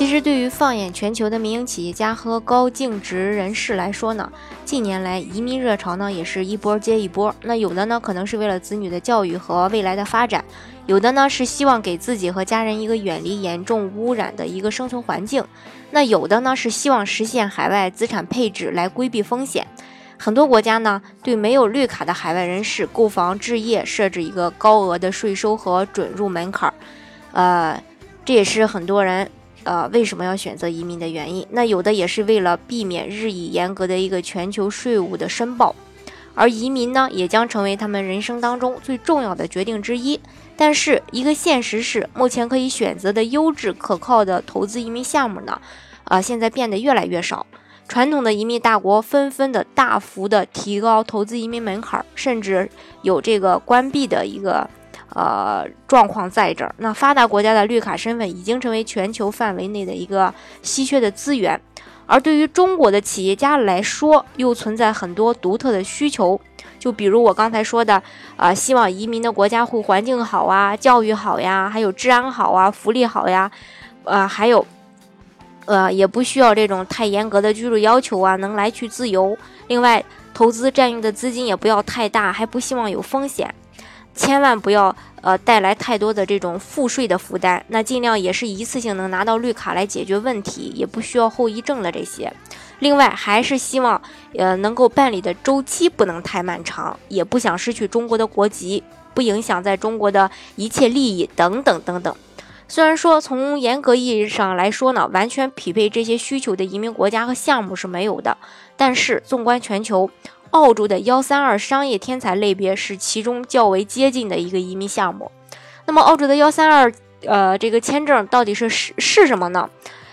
其实，对于放眼全球的民营企业家和高净值人士来说呢，近年来移民热潮呢也是一波接一波。那有的呢可能是为了子女的教育和未来的发展，有的呢是希望给自己和家人一个远离严重污染的一个生存环境，那有的呢是希望实现海外资产配置来规避风险。很多国家呢对没有绿卡的海外人士购房置业设置一个高额的税收和准入门槛儿，呃，这也是很多人。呃，为什么要选择移民的原因？那有的也是为了避免日益严格的一个全球税务的申报，而移民呢，也将成为他们人生当中最重要的决定之一。但是，一个现实是，目前可以选择的优质可靠的投资移民项目呢，啊，现在变得越来越少。传统的移民大国纷纷的大幅的提高投资移民门槛，甚至有这个关闭的一个。呃，状况在这儿。那发达国家的绿卡身份已经成为全球范围内的一个稀缺的资源，而对于中国的企业家来说，又存在很多独特的需求。就比如我刚才说的，啊，希望移民的国家户环境好啊，教育好呀，还有治安好啊，福利好呀，呃，还有，呃，也不需要这种太严格的居住要求啊，能来去自由。另外，投资占用的资金也不要太大，还不希望有风险。千万不要呃带来太多的这种赋税的负担，那尽量也是一次性能拿到绿卡来解决问题，也不需要后遗症的这些。另外还是希望呃能够办理的周期不能太漫长，也不想失去中国的国籍，不影响在中国的一切利益等等等等。虽然说从严格意义上来说呢，完全匹配这些需求的移民国家和项目是没有的，但是纵观全球。澳洲的幺三二商业天才类别是其中较为接近的一个移民项目。那么，澳洲的幺三二呃这个签证到底是是是什么呢？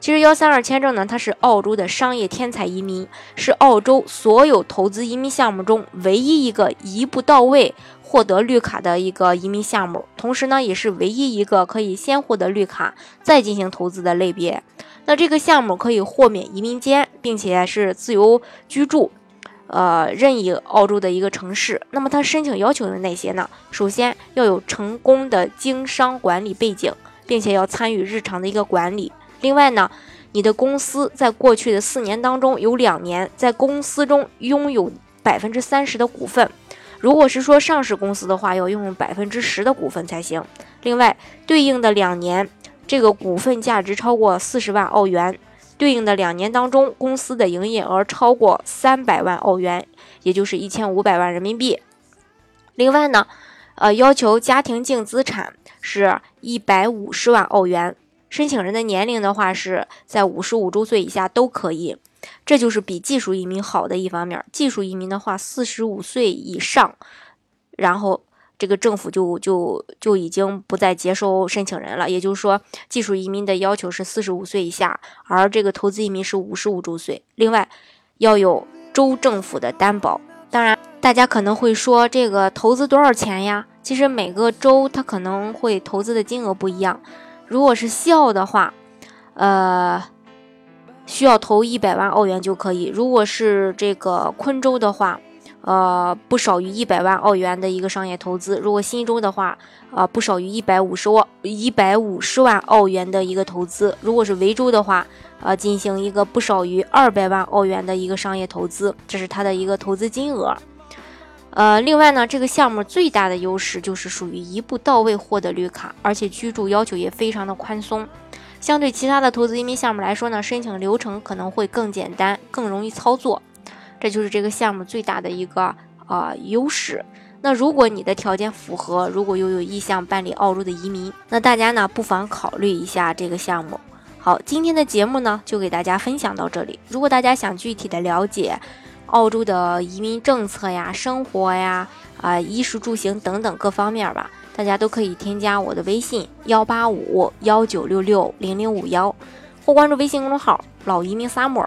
其实幺三二签证呢，它是澳洲的商业天才移民，是澳洲所有投资移民项目中唯一一个一步到位获得绿卡的一个移民项目，同时呢，也是唯一一个可以先获得绿卡再进行投资的类别。那这个项目可以豁免移民监，并且是自由居住。呃，任意澳洲的一个城市，那么它申请要求有哪些呢？首先要有成功的经商管理背景，并且要参与日常的一个管理。另外呢，你的公司在过去的四年当中有两年在公司中拥有百分之三十的股份，如果是说上市公司的话，要拥有百分之十的股份才行。另外，对应的两年，这个股份价值超过四十万澳元。对应的两年当中，公司的营业额超过三百万澳元，也就是一千五百万人民币。另外呢，呃，要求家庭净资产是一百五十万澳元。申请人的年龄的话，是在五十五周岁以下都可以。这就是比技术移民好的一方面。技术移民的话，四十五岁以上，然后。这个政府就就就已经不再接收申请人了，也就是说，技术移民的要求是四十五岁以下，而这个投资移民是五十五周岁。另外，要有州政府的担保。当然，大家可能会说，这个投资多少钱呀？其实每个州它可能会投资的金额不一样。如果是西澳的话，呃，需要投一百万澳元就可以；如果是这个昆州的话，呃，不少于一百万澳元的一个商业投资。如果新州的话，啊，不少于一百五十万一百五十万澳元的一个投资。如果是维州的话，呃，进行一个不少于二百万澳元的一个商业投资，这是它的一个投资金额。呃，另外呢，这个项目最大的优势就是属于一步到位获得绿卡，而且居住要求也非常的宽松。相对其他的投资移民项目来说呢，申请流程可能会更简单，更容易操作。这就是这个项目最大的一个啊优势。那如果你的条件符合，如果又有意向办理澳洲的移民，那大家呢不妨考虑一下这个项目。好，今天的节目呢就给大家分享到这里。如果大家想具体的了解澳洲的移民政策呀、生活呀、啊衣食住行等等各方面吧，大家都可以添加我的微信幺八五幺九六六零零五幺，或关注微信公众号“老移民 summer”。